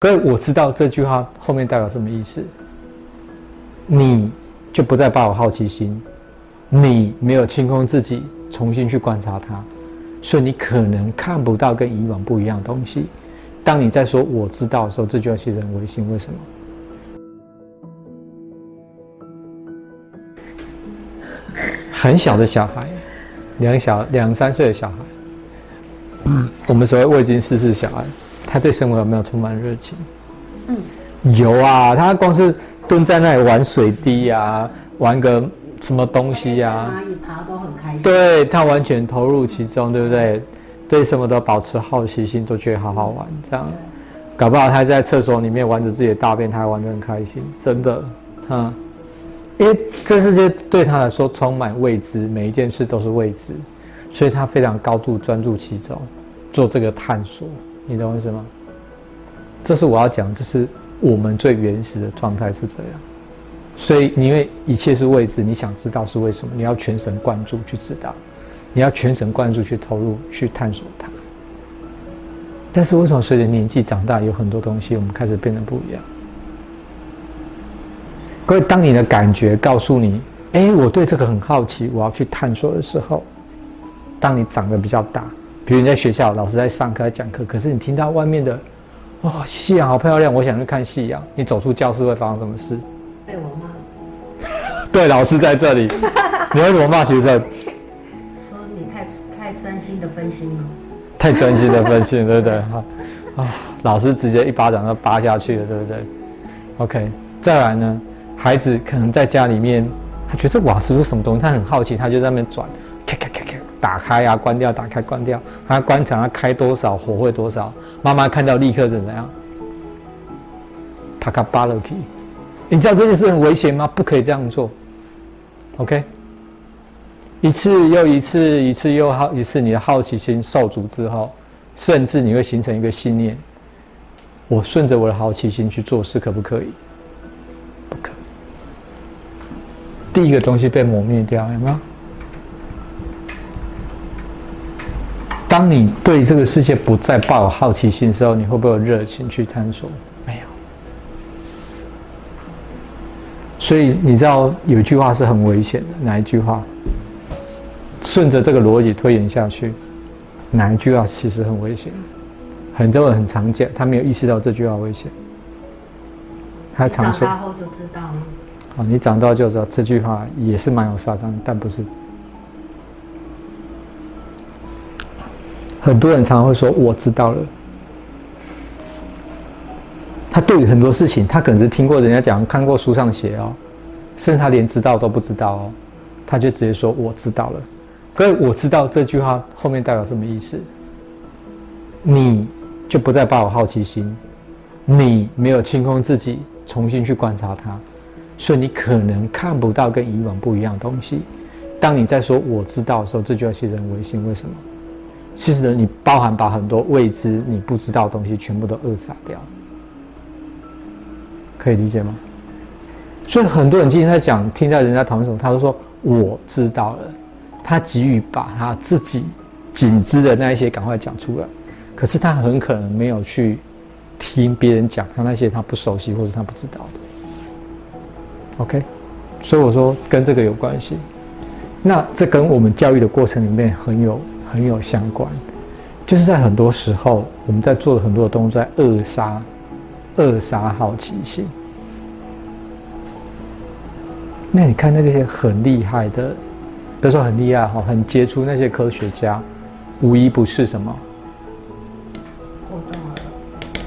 各位，我知道这句话后面代表什么意思，你就不再抱有好奇心，你没有清空自己，重新去观察它，所以你可能看不到跟以往不一样的东西。当你在说我知道的时候，这句话其实很危险。为什么？很小的小孩，两小两三岁的小孩，嗯，我们所谓未经世事小孩。他对生活有没有充满热情？嗯，有啊。他光是蹲在那里玩水滴呀，玩个什么东西呀，蚂蚁爬都很开心。对他完全投入其中，对不对？对什么都保持好奇心，都觉得好好玩。这样，搞不好他在厕所里面玩着自己的大便，他还玩得很开心。真的，哈，因为这世界对他来说充满未知，每一件事都是未知，所以他非常高度专注其中，做这个探索。你懂我意思吗？这是我要讲，这是我们最原始的状态是这样。所以，因为一切是未知，你想知道是为什么，你要全神贯注去知道，你要全神贯注去投入去探索它。但是，为什么随着年纪长大，有很多东西我们开始变得不一样？各位，当你的感觉告诉你，哎，我对这个很好奇，我要去探索的时候，当你长得比较大。比如你在学校，老师在上课、在讲课，可是你听到外面的，哇，夕阳好漂亮，我想去看夕阳。你走出教室会发生什么事？被我骂。对，老师在这里，你为什么骂学生？说你太太专心的分心了。太专心的分心，对不对？哈 啊，老师直接一巴掌就扒下去了，对不对？OK，再来呢，孩子可能在家里面，他觉得哇，是不是什么东西，他很好奇，他就在那边转。打开啊，关掉，打开，关掉。他观察他开多少，火会多少。妈妈看到立刻怎样？他卡巴勒基，你知道这件事很危险吗？不可以这样做。OK，一次又一次，一次又好一次，你的好奇心受阻之后，甚至你会形成一个信念：我顺着我的好奇心去做事，可不可以？不可。第一个东西被磨灭掉，有没有？当你对这个世界不再抱有好奇心的时候，你会不会有热情去探索？没有。所以你知道有一句话是很危险的，哪一句话？顺着这个逻辑推演下去，哪一句话其实很危险？很多人很常见，他没有意识到这句话危险。他常说。长大后就知道了。哦，你长大就知道这句话也是蛮有杀伤，但不是。很多人常常会说：“我知道了。”他对于很多事情，他可能是听过人家讲、看过书上写哦，甚至他连知道都不知道哦，他就直接说：“我知道了。”可是我知道这句话后面代表什么意思？你就不再抱有好奇心，你没有清空自己，重新去观察它，所以你可能看不到跟以往不一样的东西。当你在说“我知道”的时候，这句话其实很危险。为什么？其实，你包含把很多未知、你不知道的东西全部都扼杀掉，可以理解吗？所以很多人今天在讲，听到人家讨论什么，他都说我知道了，他急于把他自己仅知的那一些赶快讲出来，可是他很可能没有去听别人讲他那些他不熟悉或者他不知道的。OK，所以我说跟这个有关系，那这跟我们教育的过程里面很有。很有相关，就是在很多时候，我们在做的很多的动作，在扼杀、扼杀好奇心。那你看那些很厉害的，比如说很厉害哈，很杰出那些科学家，无一不是什么？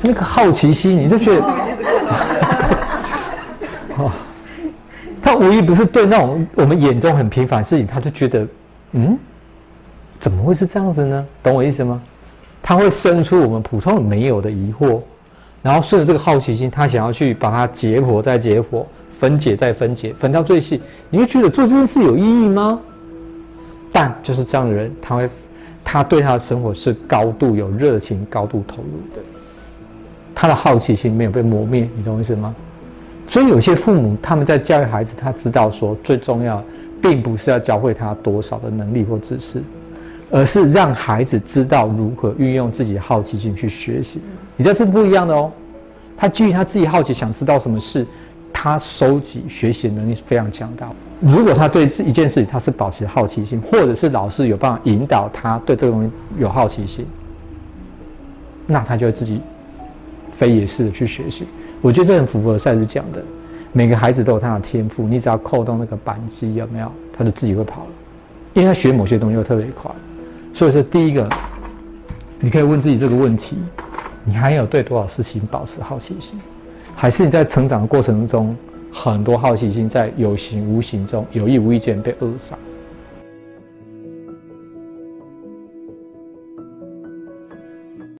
那个好奇心，你就觉得，哦，他无一不是对那种我们眼中很平凡的事情，他就觉得，嗯。怎么会是这样子呢？懂我意思吗？他会生出我们普通人没有的疑惑，然后顺着这个好奇心，他想要去把它解剖再解剖，分解再分解，分到最细。你会觉得做这件事有意义吗？但就是这样的人，他会，他对他的生活是高度有热情、高度投入的。他的好奇心没有被磨灭，你懂我意思吗？所以有些父母他们在教育孩子，他知道说最重要，并不是要教会他多少的能力或知识。而是让孩子知道如何运用自己的好奇心去学习，你这是不一样的哦。他基于他自己好奇，想知道什么事，他收集学习能力非常强大。如果他对这一件事情他是保持好奇心，或者是老师有办法引导他对这个东西有好奇心，那他就会自己非也是的去学习。我觉得这很符合赛斯讲的，每个孩子都有他的天赋，你只要扣动那个扳机，有没有，他就自己会跑了，因为他学某些东西会特别快。所以说，第一个，你可以问自己这个问题：你还有对多少事情保持好奇心？还是你在成长的过程中？很多好奇心在有形无形中、有意无意间被扼杀。